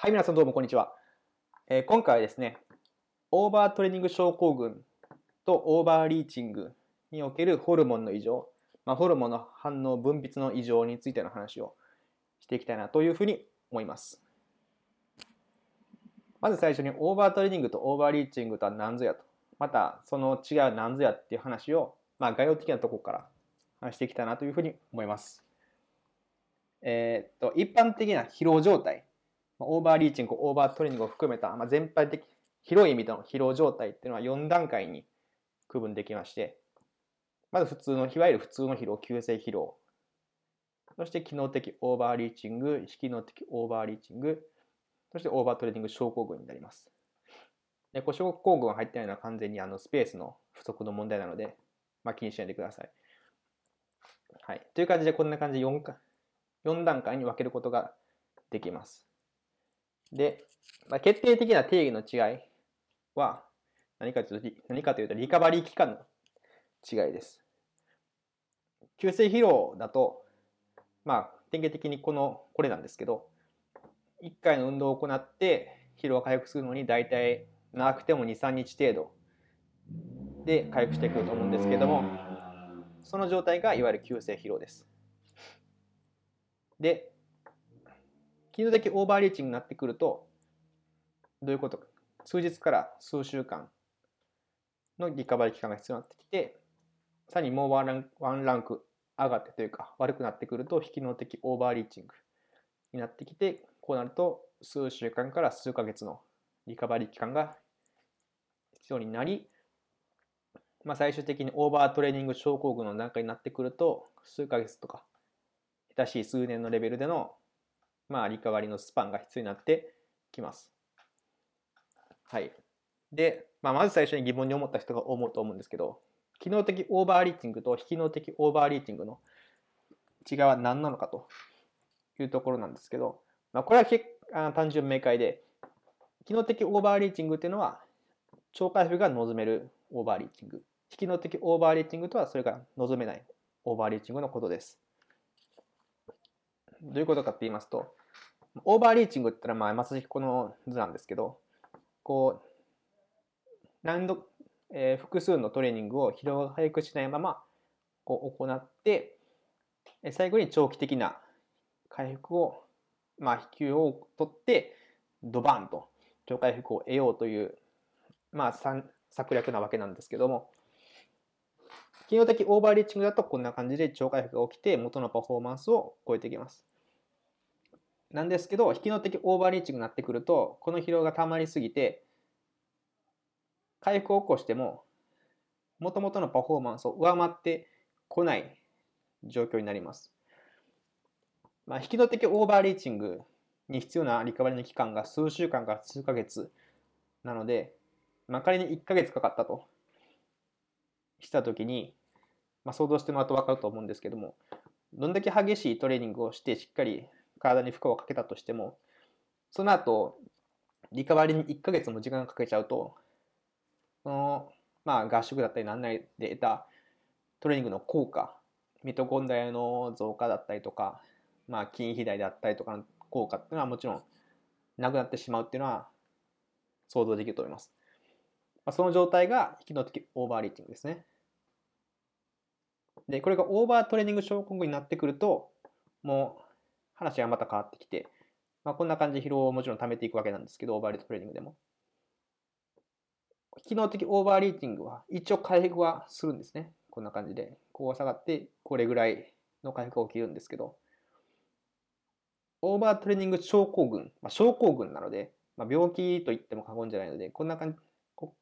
はい、皆さんどうもこんにちは。えー今回はですね、オーバートレーニング症候群とオーバーリーチングにおけるホルモンの異常、まあ、ホルモンの反応分泌の異常についての話をしていきたいなというふうに思います。まず最初にオーバートレーニングとオーバーリーチングとは何ぞやと、またその違いは何ぞやっていう話を、まあ、概要的なところから話していきたいなというふうに思います。えーっと、一般的な疲労状態、オーバーリーチング、オーバートレーニングを含めた、まあ、全般的、広い意味での疲労状態っていうのは4段階に区分できまして、まず普通の、いわゆる普通の疲労、急性疲労。そして機能的オーバーリーチング、非機能的オーバーリーチング、そしてオーバートレーニング症候群になります。で、こう症候群が入ってないのは完全にあのスペースの不足の問題なので、まあ、気にしないでください。はい。という感じで、こんな感じで 4, か4段階に分けることができます。で、まあ、決定的な定義の違いは何かというと、何かというとリカバリー期間の違いです。急性疲労だと、まあ、典型的にこの、これなんですけど、1回の運動を行って疲労が回復するのに大体長くても2、3日程度で回復してくると思うんですけども、その状態がいわゆる急性疲労です。で、機能的オーバーリーチングになってくると、どういうことか。数日から数週間のリカバリー期間が必要になってきて、さらにもうワンランクワンランク上がってというか、悪くなってくると、非機能的オーバーリーチングになってきて、こうなると、数週間から数ヶ月のリカバリー期間が必要になり、まあ、最終的にオーバートレーニング症候群の段階になってくると、数ヶ月とか、下手しい数年のレベルでの、まあ、リカバリーのスパンが必要になってきます。はい。で、まあ、まず最初に疑問に思った人が思うと思うんですけど、機能的オーバーリーチングと非機能的オーバーリーチングの違いは何なのかというところなんですけど、まあ、これは結あ単純明快で、機能的オーバーリーチングっていうのは、超回復が望めるオーバーリーチング。非機能的オーバーリーチングとはそれが望めないオーバーリーチングのことです。どういうことかって言いますと、オーバーリーチングって言ったら、まあ、まさしくこの図なんですけど、こう、何度、えー複数のトレーニングを疲労が回復しないままこう行って、え最後に長期的な回復を、まあ、飛球を取って、ドバンと超回復を得ようという、まあ、さ策略なわけなんですけども、機能的オーバーリーチングだとこんな感じで超回復が起きて元のパフォーマンスを超えていきます。なんですけど、機能的オーバーリーチングになってくると、この疲労が溜まりすぎて、回復を起こしても、元々のパフォーマンスを上回ってこない状況になります。まあ、引きの的オーバーリーチングに必要なリカバリーの期間が数週間から数ヶ月なので、まあ、仮に1ヶ月かかったとしたときに、まあ、想像してもらうと分かると思うんですけども、どんだけ激しいトレーニングをしてしっかり体に負荷をかけたとしても、その後、リカバリーに1ヶ月も時間かけちゃうと、その、まあ合宿だったりなんなりで得たトレーニングの効果、ミトコンドリアの増加だったりとか、まあ筋肥大だったりとかの効果っていうのはもちろんなくなってしまうっていうのは想像できると思います。まあ、その状態が機能的オーバーリーチングですね。で、これがオーバートレーニング症候群になってくると、もう話がまた変わってきて、まあ、こんな感じで疲労をもちろん溜めていくわけなんですけど、オーバーリートトレーニングでも。機能的オーバーリーチングは一応回復はするんですね。こんな感じで。こう下がって、これぐらいの回復が起きるんですけど、オーバートレーニング症候群、まあ、症候群なので、まあ、病気と言っても過言じゃないので、こんな感じ、こ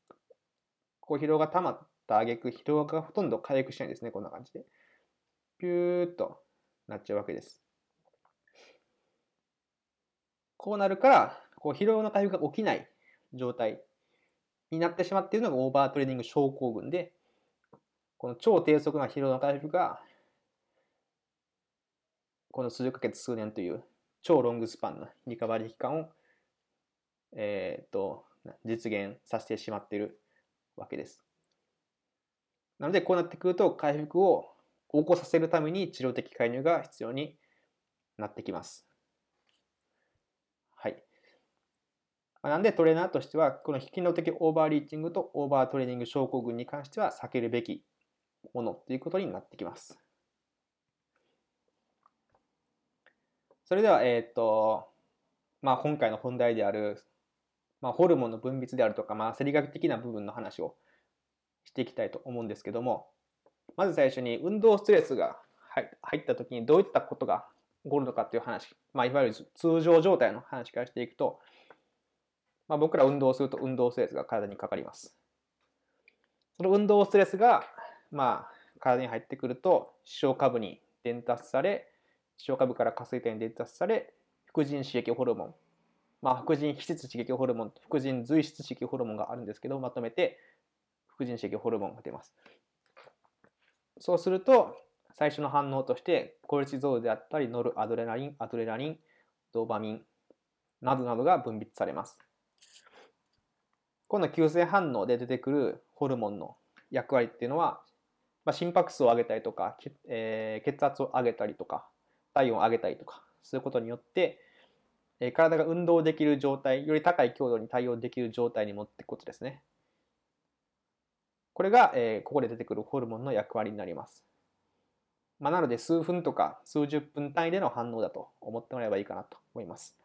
こ疲労が溜まった挙句、疲労がほとんど回復しないんですね、こんな感じで。ピューッとなっちゃうわけです。こうなるから、こう疲労の回復が起きない状態になってしまっているのがオーバートレーニング症候群で、この超低速な疲労の回復が、この数ヶ月数年という超ロングスパンなリカバリー期間を、えー、と実現させてしまっているわけです。なので、こうなってくると回復を起こさせるために治療的介入が必要になってきます。はい。なんでトレーナーとしては、この機能的オーバーリーチングとオーバートレーニング症候群に関しては避けるべきものということになってきます。それでは、えっ、ー、と、まあ、今回の本題である、まあ、ホルモンの分泌であるとか、まあ、生理学的な部分の話をしていきたいと思うんですけども、まず最初に運動ストレスが入った時にどういったことが起こるのかっていう話、まあ、いわゆる通常状態の話からしていくと、まあ、僕ら運動すると運動ストレスが体にかかります。その運動ストレスが、まあ、体に入ってくると、視床下部に伝達され、視床下部から下垂体に伝達され、副腎刺激ホルモン、まあ、副腎皮質刺激ホルモンと副腎髄質刺激ホルモンがあるんですけど、まとめて、副腎刺激ホルモンが出ます。そうすると、最初の反応として、コルチゾールであったり、ノルアドレナリン、アドレナリン、ドーパミンなどなどが分泌されます。この急性反応で出てくるホルモンの役割っていうのは、まあ、心拍数を上げたりとか、えー、血圧を上げたりとか、体温を上げたりとか、することによって、えー、体が運動できる状態、より高い強度に対応できる状態に持っていくことですね。これが、えー、ここで出てくるホルモンの役割になります。まあ、なので、数分とか数十分単位での反応だと思ってもらえばいいかなと思います。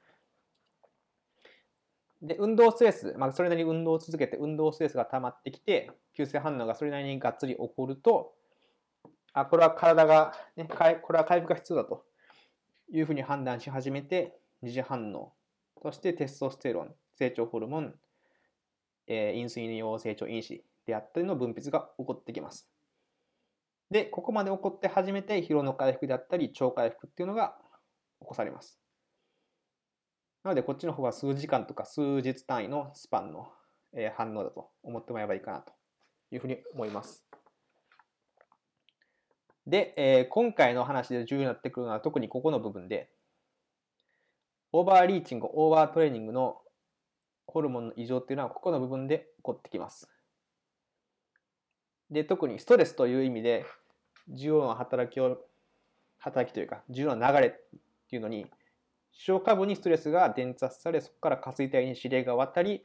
で、運動ストレス、まあ、それなりに運動を続けて運動ストレスが溜まってきて、急性反応がそれなりにがっつり起こると、あ、これは体が、ね、これは回復が必要だというふうに判断し始めて、二次反応としてテストステロン、成長ホルモン、えー、インスリン用成長因子であったりの分泌が起こってきます。で、ここまで起こって初めて疲労の回復であったり、超回復っていうのが起こされます。なので、こっちの方は数時間とか数日単位のスパンの反応だと思ってもらえばいいかなというふうに思います。で、えー、今回の話で重要になってくるのは特にここの部分で、オーバーリーチング、オーバートレーニングのホルモンの異常っていうのはここの部分で起こってきます。で、特にストレスという意味で重要な働きを、働きというか重要な流れっていうのに視床下部にストレスが伝達され、そこから下垂体に指令が渡り、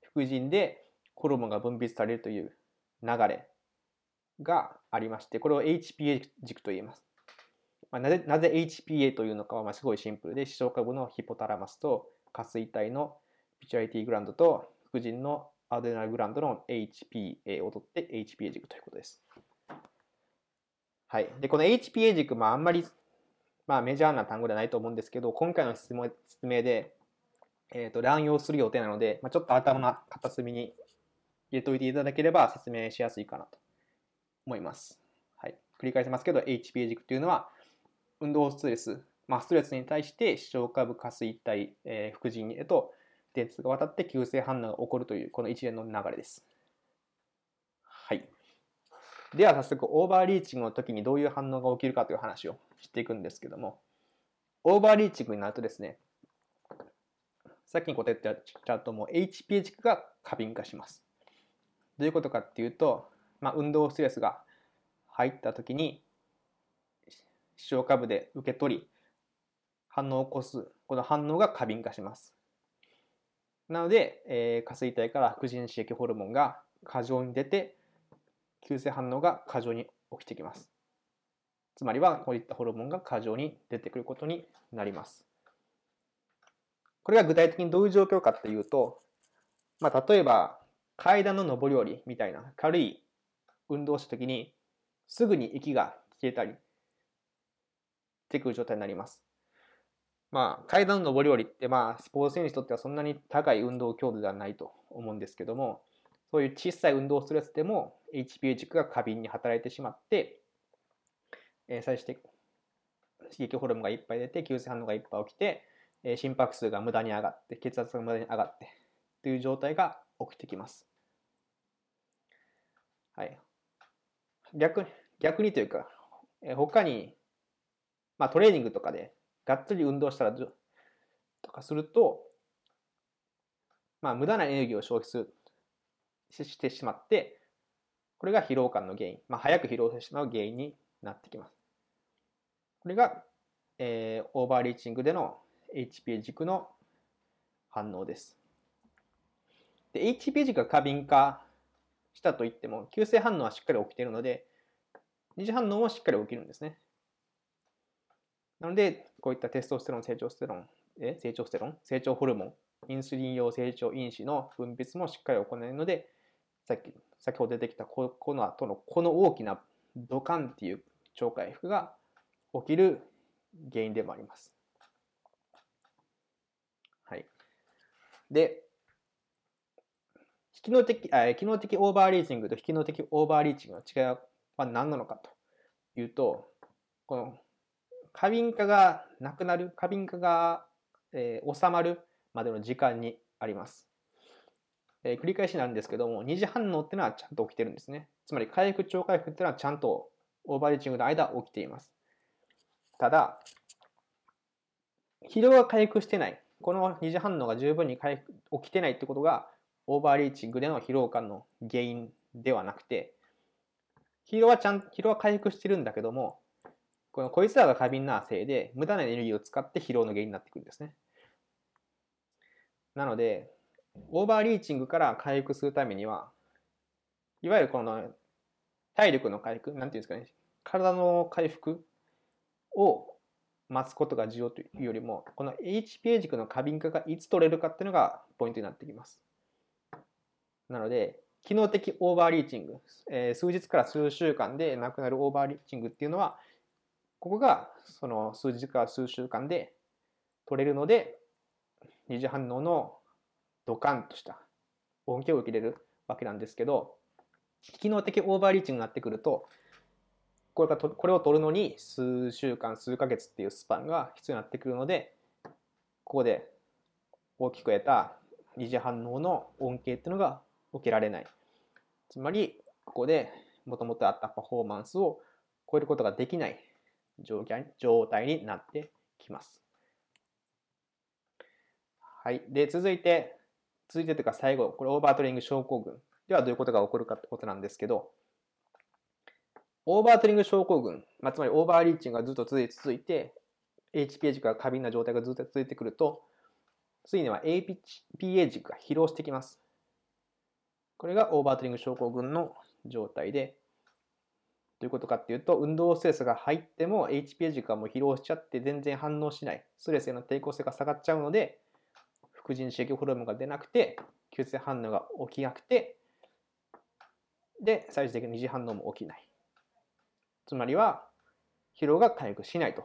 副腎でホルモンが分泌されるという流れがありまして、これを HPA 軸と言います。まあ、なぜなぜ HPA というのかはまあすごいシンプルで、視床下部のヒポタラマスと下垂体のピチュアリティグランドと副腎のアデナルグランドの HPA を取って HPA 軸ということです。はい。で、この HPA 軸、まああんまりまあ、メジャーな単語ではないと思うんですけど、今回の質問説明で、えーと、乱用する予定なので、まあ、ちょっと頭の片隅に入れておいていただければ説明しやすいかなと思います。はい、繰り返しますけど、HPA 軸というのは、運動ストレス、まあ、ストレスに対して視床下部下垂体、えー、副腎へと電通が渡って急性反応が起こるというこの一連の流れです。はい。では早速オーバーリーチングの時にどういう反応が起きるかという話をしていくんですけどもオーバーリーチングになるとですねさっきに答えてちゃうともう HP 軸が過敏化しますどういうことかっていうと、まあ、運動ストレスが入った時に視床下部で受け取り反応を起こすこの反応が過敏化しますなので、えー、下垂体から副腎刺激ホルモンが過剰に出て急性反応が過剰に起きてきます。つまりはこういったホルモンが過剰に出てくることになります。これが具体的にどういう状況かっていうと、まあ、例えば階段の上り下りみたいな軽い運動した時にすぐに息が消えたりしてくる状態になります。まあ、階段の上り下りってまあスポーツ選手にとってはそんなに高い運動強度ではないと思うんですけどもそういう小さい運動ストレスでも HPA 軸が過敏に働いてしまって、えー、最終的刺激ホルモンがいっぱい出て、急性反応がいっぱい起きて、えー、心拍数が無駄に上がって、血圧が無駄に上がって、という状態が起きてきます。はい。逆に、逆にというか、えー、他に、まあトレーニングとかでがっつり運動したらとかすると、まあ無駄なエネルギーを消費するしてしまって、これが疲労感の原因、まあ、早く疲労してしまう原因になってきます。これが、えー、オーバーリーチングでの HPA 軸の反応です。で、HPA 軸が過敏化したといっても、急性反応はしっかり起きているので、二次反応もしっかり起きるんですね。なので、こういったテストステロン、成長ステロン、え成長ステロン、成長ホルモン、インスリン用成長因子の分泌もしっかり行えるので、さっき、先ほど出てきたここの後のこの大きなドカンっていう超回復が起きる原因でもあります。はい。で、機能的、あ機能的オーバーリーチングと非機能的オーバーリーチングの違いは何なのかというと、この過敏化がなくなる、過敏化が、えー、収まるまでの時間にあります。えー、繰り返しなんですけども、二次反応っていうのはちゃんと起きてるんですね。つまり回復、超回復っていうのはちゃんとオーバーリーチングの間起きています。ただ、疲労が回復してない。この二次反応が十分に回復起きてないってことが、オーバーリーチングでの疲労感の原因ではなくて、疲労はちゃん、疲労は回復してるんだけども、このこいつらが過敏なせいで、無駄なエネルギーを使って疲労の原因になってくるんですね。なので、オーバーリーチングから回復するためには、いわゆるこの体力の回復、なんていうんですかね、体の回復を待つことが重要というよりも、この HPA 軸の過敏化がいつ取れるかっていうのがポイントになってきます。なので、機能的オーバーリーチング、えー、数日から数週間でなくなるオーバーリーチングっていうのは、ここがその数日から数週間で取れるので、二次反応のドカンとした恩恵を受けれるわけなんですけど、機能的オーバーリーチングになってくると、これがとこれを取るのに数週間、数ヶ月っていうスパンが必要になってくるので、ここで大きく得た二次反応の恩恵っていうのが受けられない。つまり、ここでもともとあったパフォーマンスを超えることができない状態になってきます。はい。で、続いて、続いてというか最後、これオーバートレーニング症候群ではどういうことが起こるかってことなんですけど、オーバートレーニング症候群、まあ、つまりオーバーリーチングがずっと続いて、HPA 軸が過敏な状態がずっと続いてくると、ついには APA 軸が疲労してきます。これがオーバートリング症候群の状態で、どういうことかっていうと、運動ストレスが入っても HPA 軸がもう疲労しちゃって全然反応しない。ストレスへの抵抗性が下がっちゃうので、副腎刺激ホルモンが出なくて、急性反応が起きなくて、で、最終的に二次反応も起きない。つまりは、疲労が回復しないと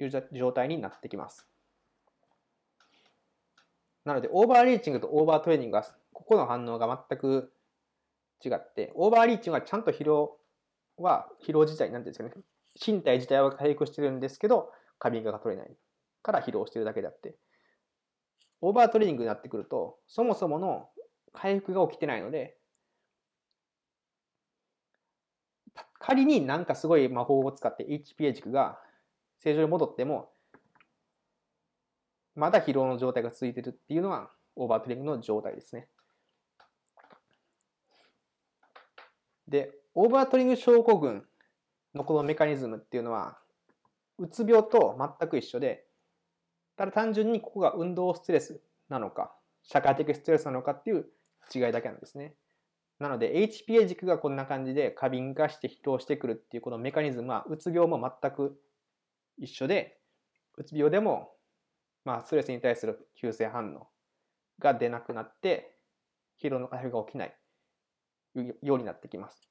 いう状態になってきます。なので、オーバーリーチングとオーバートレーニングがここの反応が全く違って、オーバーリーチングはちゃんと疲労は、疲労自体、なんていうんですかね、身体自体は回復してるんですけど、過敏化が取れないから疲労してるだけであって、オーバートレーニングになってくると、そもそもの回復が起きてないので、仮になんかすごい魔法を使って HPA 軸が正常に戻っても、まだ疲労の状態が続いてるっていうのはオーバートレーニングの状態ですね。で、オーバートリング症候群のこのメカニズムっていうのは、うつ病と全く一緒で、ただ単純にここが運動ストレスなのか、社会的ストレスなのかっていう違いだけなんですね。なので HPA 軸がこんな感じで過敏化して疲労してくるっていうこのメカニズムはうつ病も全く一緒で、うつ病でもまあストレスに対する急性反応が出なくなって疲労の回復が起きないようになってきます。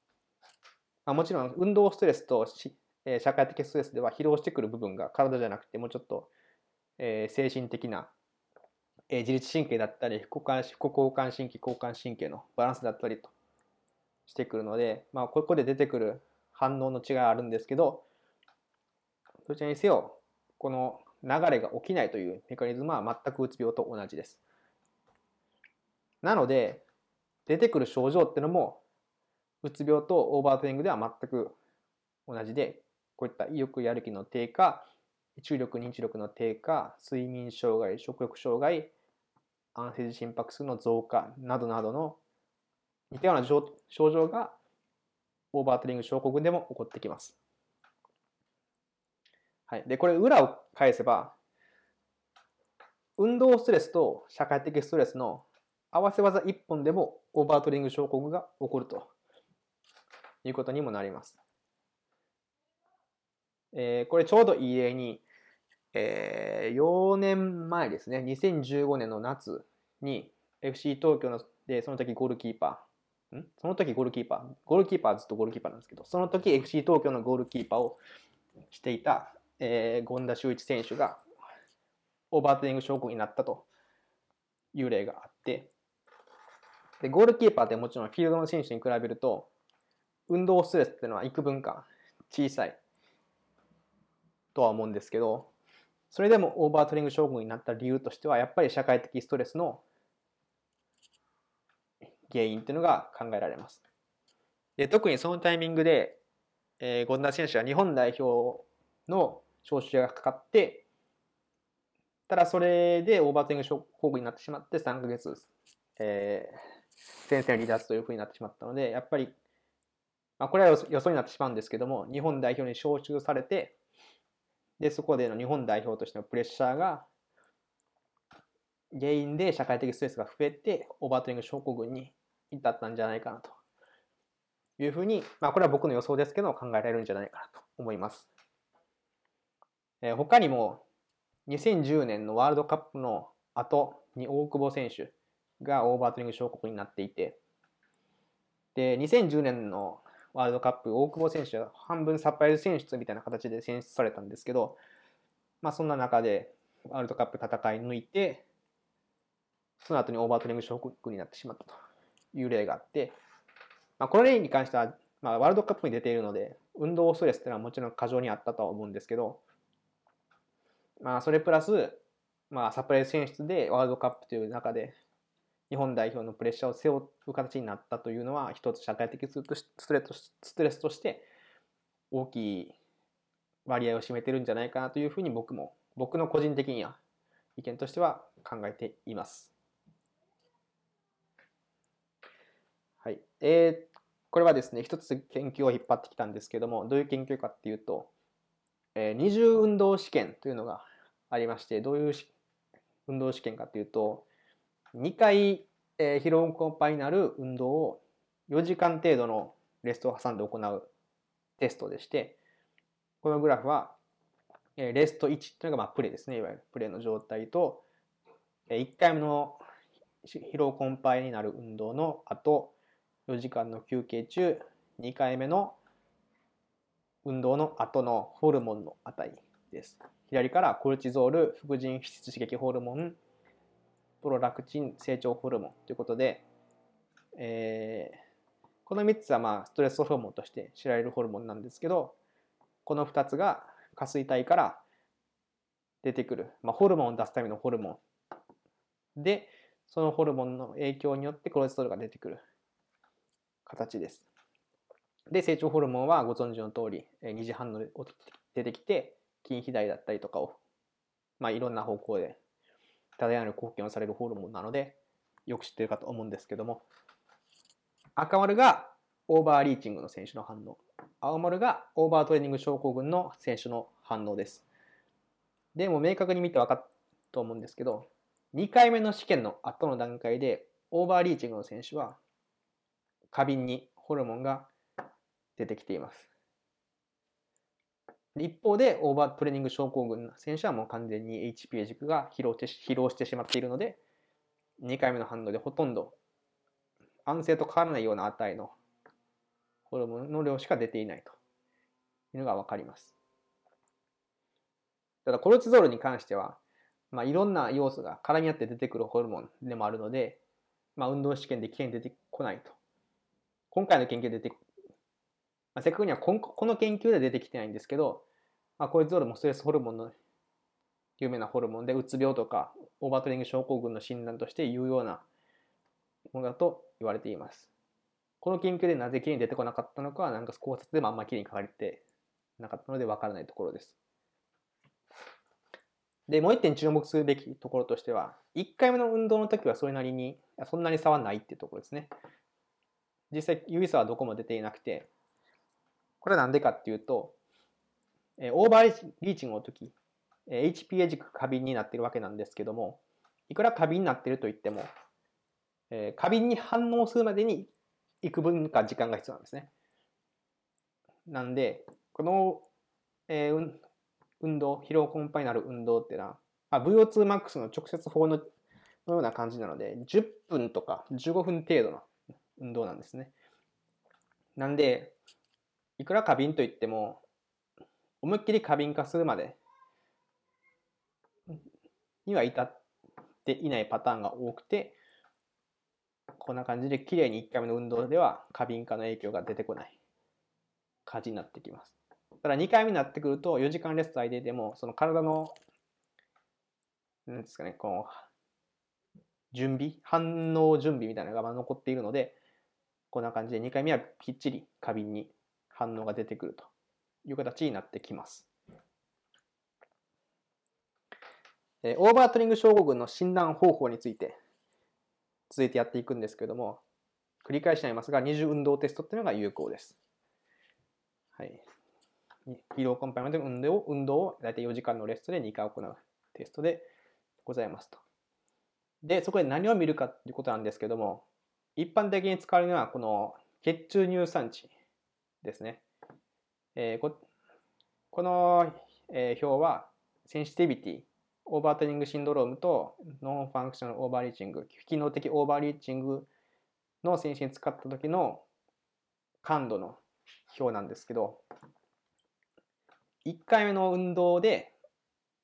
まあ、もちろん運動ストレスと社会的ストレスでは疲労してくる部分が体じゃなくてもうちょっと、えー、精神的な、え、自律神経だったり副交感神経交感神経のバランスだったりとしてくるので、まあ、ここで出てくる反応の違いはあるんですけどどちらにせよこの流れが起きないというメカニズムは全くうつ病と同じです。なので、出てくる症状っていうのも、うつ病とオーバートレーニングでは全く同じで、こういった意欲やる気の低下、注力認知力の低下、睡眠障害、食欲障害、安静時心拍数の増加などなどの似たような症状がオーバートレーニング症候群でも起こってきます。はい。で、これ裏を返せば、運動ストレスと社会的ストレスの合わせ技1本でもオーバートリング症候群が起こるということにもなります。えー、これちょうどいい例に、えー、4年前ですね、2015年の夏に FC 東京ので、その時ゴールキーパー、ん？その時ゴールキーパー、ゴールキーパーずっとゴールキーパーなんですけど、その時 FC 東京のゴールキーパーをしていた、えー、権田修一選手がオーバートリング症候群になったという例があって、で、ゴールキーパーってもちろんフィールドの選手に比べると、運動ストレスっていうのは幾分か小さい。とは思うんですけど、それでもオーバートリング症候になった理由としては、やっぱり社会的ストレスの原因っていうのが考えられます。で特にそのタイミングで、えー、権田選手は日本代表の招集がかかって、ただそれでオーバートリング症候群になってしまって3ヶ月、えー、先生離脱というふうになってしまったので、やっぱり、まあ、これは予想になってしまうんですけども、日本代表に招集されて、で、そこでの日本代表としてのプレッシャーが原因で社会的ストレスが増えて、オーバートリング症候群に至ったんじゃないかなというふうに、まあ、これは僕の予想ですけど考えられるんじゃないかなと思います。えー、他にも2010年のワールドカップの後に大久保選手がオーバートリング症候になっていてで2010年のワールドカップ大久保選手は半分サプライズ選出みたいな形で選出されたんですけど、まあ、そんな中でワールドカップ戦い抜いてその後にオーバートリング症候になってしまったという例があって、まあ、この例に関しては、まあ、ワールドカップに出ているので、運動ストレスっていうのはもちろん過剰にあったとは思うんですけど、まあ、それプラス、まあ、サプライズ選出でワールドカップという中で、日本代表のプレッシャーを背負う形になったというのは、一つ社会的ストレスストレスとして大きい割合を占めてるんじゃないかなというふうに僕も、僕の個人的には意見としては考えています。はい。えー、これはですね、一つ研究を引っ張ってきたんですけども、どういう研究かっていうと、えー、二重運動試験というのがありまして、どういう運動試験かっていうと、2回、えー、疲労困憊になる運動を4時間程度のレストを挟んで行うテストでして、このグラフは、えー、レスト1というのがまあプレイですね、いわゆるプレイの状態と、えー、1回目の疲労困憊になる運動の後、4時間の休憩中、2回目の運動の後のホルモンの値です。左からコルチゾール、副腎皮質刺激ホルモン、プロラクチン成長ホルモンということで、えー、この3つはまあストレスホルモンとして知られるホルモンなんですけど、この2つが下垂体から出てくる、まあ、ホルモンを出すためのホルモンで、そのホルモンの影響によってコルチゾールが出てくる形です。で、成長ホルモンはご存知の通り、二次反応で出てきて、筋肥大だったりとかを、まあ、いろんな方向で多大なる貢献をされるホルモンなので、よく知ってるかと思うんですけども、赤丸がオーバーリーチングの選手の反応、青丸がオーバートレーニング症候群の選手の反応です。でも明確に見て分かったと思うんですけど、2回目の試験の後の段階で、オーバーリーチングの選手は過敏にホルモンが出てきています。一方で、オーバートレーニング症候群の選手はもう完全に HPA 軸が疲労して疲労してしまっているので、2回目の反応でほとんど安静と変わらないような値のホルモンの量しか出ていないというのがわかります。ただ、コルチゾールに関しては、まあ、いろんな要素が絡み合って出てくるホルモンでもあるので、まあ、運動試験で危険出てこないと今回の研究で出て、まあ、正確にはこの研究で出てきてないんですけど、まあ、コルチゾールもストレスホルモンの有名なホルモンで、うつ病とかオーバートレーニング症候群の診断として有用なものだと言われています。この研究でなぜきれいに出てこなかったのかは、なんか考察でもあんまりきれいに書かれてなかったのでわからないところです。で、もう一点注目するべきところとしては、1回目の運動の時はそれなりに、そんなに差はないっていうところですね。実際有意差はどこも出ていなくて、これはなんでかっていうと、えオーバーリーチングの時、HPA 軸過敏になってるわけなんですけども、いくら過敏になっていると言っても、えー過敏に反応するまでに幾分か時間が必要なんですね。なんで、この、えーうん運動、疲労困憊になる運動っていうのは、VO2max の直接法ののような感じなので、10分とか15分程度の運動なんですね。なんで、いくら過敏といっても、思いっきり過敏化するまでには至っていないパターンが多くて、こんな感じで綺麗に1回目の運動では過敏化の影響が出てこない感じになってきます。ただ2回目になってくると4時間レスト空いてても、その体の、なんですかね、この準備、反応準備みたいなのが残っているので、こんな感じで2回目はきっちり過敏に反応が出てくるという形になってきます。オーバートリング症候群の診断方法について続いてやっていくんですけれども、繰り返しになりますが、二重運動テストっていうのが有効です。はい。疲労困憊までの運動を運動を大体4時間のレストで2回行うテストでございますと。で、そこで何を見るかっていうことなんですけども、一般的に使われるのはこの血中乳酸値ですね。えーこの、えー表は sensitivity、overtraining syndrome と non-functional overreaching、機能的オーバーリーチングの選手に使った時の感度の表なんですけど、1回目の運動で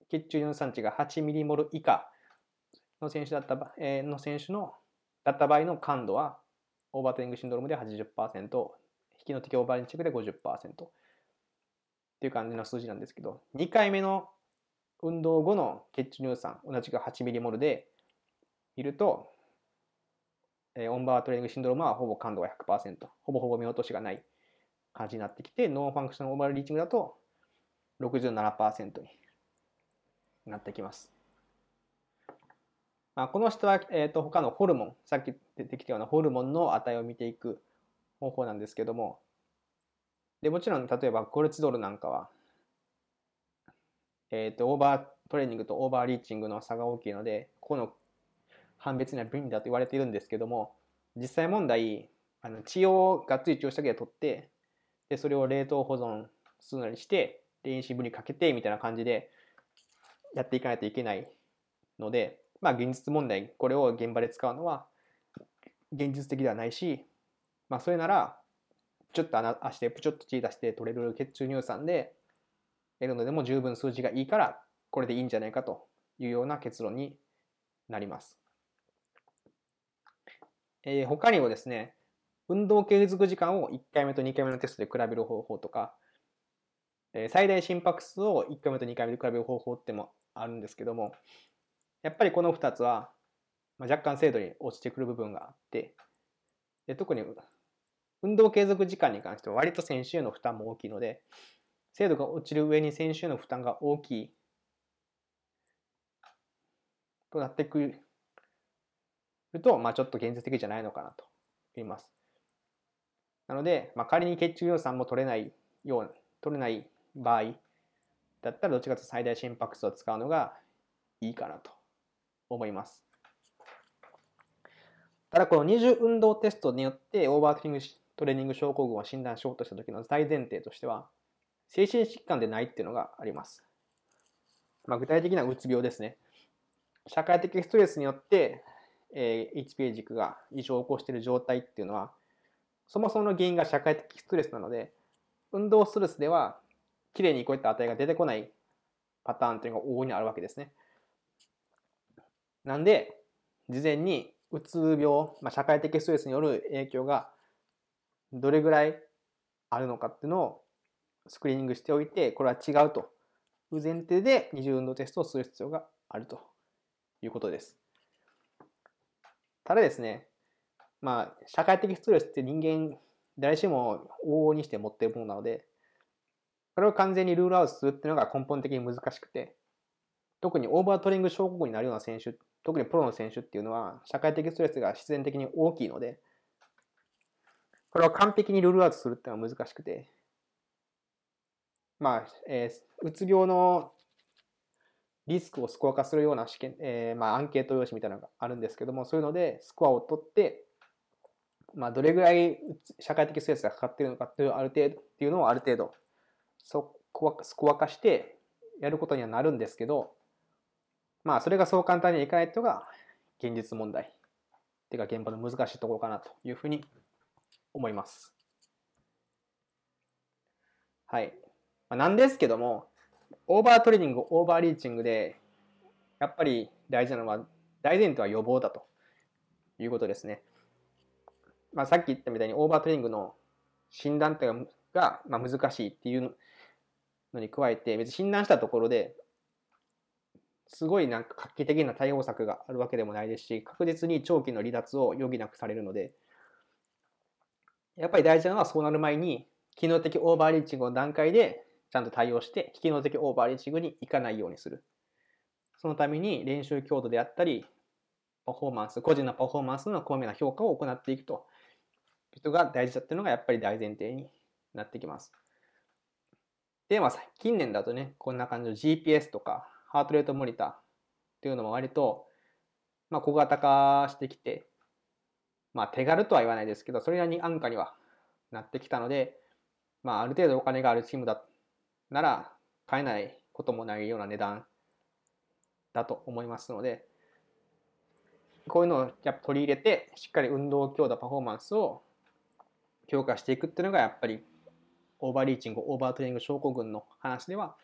血中乳酸値が8ミリモル以下の選手だった、えーの選手のだった場合の感度は overtraining syndrome で80%、非機能的オーバーリーチングで50%っていう感じの数字なんですけど、2回目の運動後の血中乳酸、同じく8ミリモルでいると、えー overtraining syndrome はほぼ感度が100%、ほぼほぼ見落としがない感じになってきて、 non-functional overreaching だと67%になってきます。まあ、この人は、えー、と他のホルモン、さっき出てきたようなホルモンの値を見ていく方法なんですけども、でもちろん例えばコルチゾールなんかは、えー、とオーバートレーニングとオーバーリーチングの差が大きいので、ここの判別には便利だと言われているんですけども、実際問題、あの血をがっつり注射器で取って、でそれを冷凍保存するなりして、電子部にかけてみたいな感じでやっていかないといけないので、まあ現実問題、これを現場で使うのは現実的ではないし、まあそれなら、ちょっと穴足でプチョッと血出して取れる血中乳酸で得るのでも十分数字がいいから、これでいいんじゃないかというような結論になります。えー他にもですね、運動継続時間を1回目と2回目のテストで比べる方法とか、えー最大心拍数を1回目と2回目で比べる方法ってもあるんですけども、やっぱりこの2つは、まあ、若干精度に落ちてくる部分があって、で特に運動継続時間に関しては割と選手への負担も大きいので、精度が落ちる上に選手への負担が大きいとなってくると、まあ、ちょっと現実的じゃないのかなと言います。なので、まあ、仮に血中予算も取れないよう取れない場合だったらどっちかと最大心拍数を使うのがいいかなと思います。ただこの二重運動テストによってオーバートレーニングトレーニング症候群を診断しようとした時の大前提としては精神疾患でないっていうのがあります。まあ、具体的なうつ病ですね。社会的ストレスによって、えー HPA 軸が異常を起こしている状態っていうのはそもそもの原因が社会的ストレスなので運動ストレスではきれいにこういった値が出てこないパターンというのが往々にあるわけですね。なんで事前にうつ病、まあ、社会的ストレスによる影響がどれぐらいあるのかっていうのをスクリーニングしておいてこれは違うという前提で二重運動テストをする必要があるということです。ただですね、まあ、社会的ストレスって人間誰しも往々にして持っているものなので、これを完全にルールアウトするっていうのが根本的に難しくて、特にオーバートレーニング症候群になるような選手、特にプロの選手っていうのは、社会的ストレスが必然的に大きいので、これを完璧にルールアウトするっていうのは難しくて、まあ、えーうつ病のリスクをスコア化するような試験、えー、まあ、アンケート用紙みたいなのがあるんですけども、そういうのでスコアを取って、まあ、どれぐらい社会的ストレスがかかっているのかっていうある程度っていうのをある程度そこスコア化してやることにはなるんですけど、まあ、それがそう簡単にいかないというのが現実問題っていうか現場の難しいところかなというふうに思います。はい。まあ、なんですけども、オーバートレーニング、オーバーリーチングで、やっぱり大事なのは、大前提は予防だということですね。まあ、さっき言ったみたいにオーバートレーニングの診断ってのが、まあ、難しいっていうのに加えて、別に診断したところで、すごいなんか画期的な対応策があるわけでもないですし、確実に長期の離脱を余儀なくされるので、やっぱり大事なのはそうなる前に、機能的オーバーリーチングの段階でちゃんと対応して、機能的オーバーリーチングに行かないようにする。そのために練習強度であったり、パフォーマンス、個人のパフォーマンスのこまめな評価を行っていくということが大事だっていうのがやっぱり大前提になってきます。で、まあ、近年だとね、こんな感じの GPS とか、ハートレートモニターっていうのも割と、まあ、小型化してきて、まあ、手軽とは言わないですけど、それなりに安価にはなってきたので、まあ、ある程度お金があるチームだなら、買えないこともないような値段だと思いますので、こういうのをやっぱ取り入れて、しっかり運動強度、パフォーマンスを強化していくっていうのが、やっぱりオーバーリーチング、オーバートレーニング症候群の話では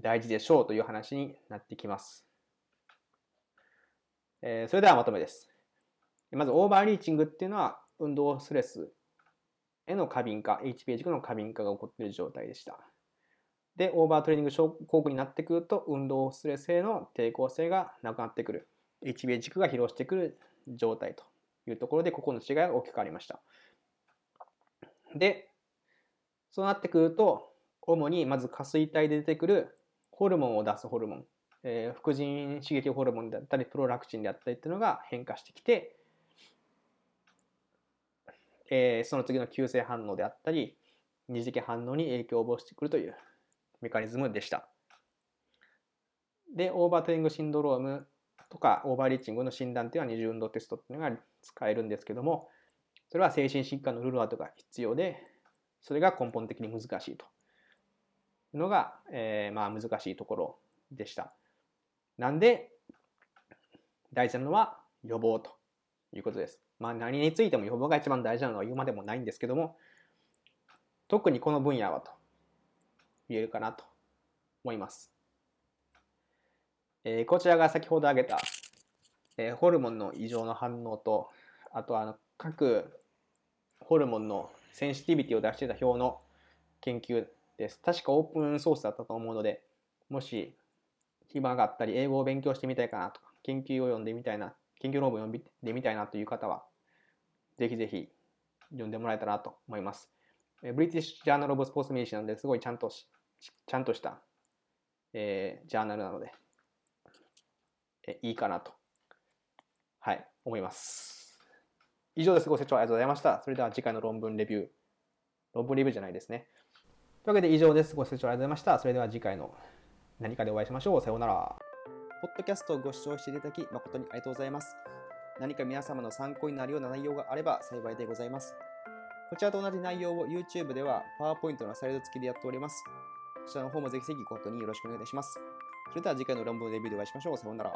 大事でしょうという話になってきます。えー、それではまとめです。まず、オーバーリーチングっていうのは、運動ストレスへの過敏化、HPA 軸の過敏化が起こっている状態でした。で、オーバートレーニング症候群になってくると、運動ストレスへの抵抗性がなくなってくる。HBA 軸が疲労してくる状態というところで、ここの違いが大きくありました。で、そうなってくると、主にまず下垂体で出てくるホルモンを出すホルモン、えー、副腎刺激ホルモンであったり、プロラクチンであったりっていうのが変化してきて、えー、その次の急性反応であったり、二次的反応に影響を及ぼしてくるというメカニズムでした。で、オーバートレーニングシンドロームとかオーバーリーチングの診断というのは二重運動テストっていうのが使えるんですけども、それは精神疾患のルールアウトが必要で、それが根本的に難しいとのが、えー、まあ難しいところでした。なんで、大事なのは予防ということです。まあ何についても予防が一番大事なのは言うまでもないんですけども、特にこの分野はと言えるかなと思います。えー、こちらが先ほど挙げた、えー、ホルモンの異常の反応と、あとはあの各ホルモンのセンシティビティを出していた表の研究です。確かオープンソースだったと思うので、もし暇があったり、英語を勉強してみたいかなとか、研究を読んでみたいな研究論文を読んでみたいなという方は、ぜひぜひ読んでもらえたらなと思います。ブリティッシュ・ジャーナル・オブ・スポーツ・メディシなんで、すごいちゃんとし、ちゃんとした、えー、ジャーナルなので、えいいかなと、はい、思います。以上です。ご清聴ありがとうございました。それでは次回の論文レビュー、論文レビューじゃないですね。というわけで以上です。ご清聴ありがとうございました。それでは次回の何かでお会いしましょう。さようなら。ポッドキャストをご視聴していただき誠にありがとうございます。何か皆様の参考になるような内容があれば幸いでございます。こちらと同じ内容を YouTube では PowerPoint のスライド付きでやっております。こちらの方もぜひぜひご確認よろしくお願いいたします。それでは次回の論文レビューでお会いしましょう。さようなら。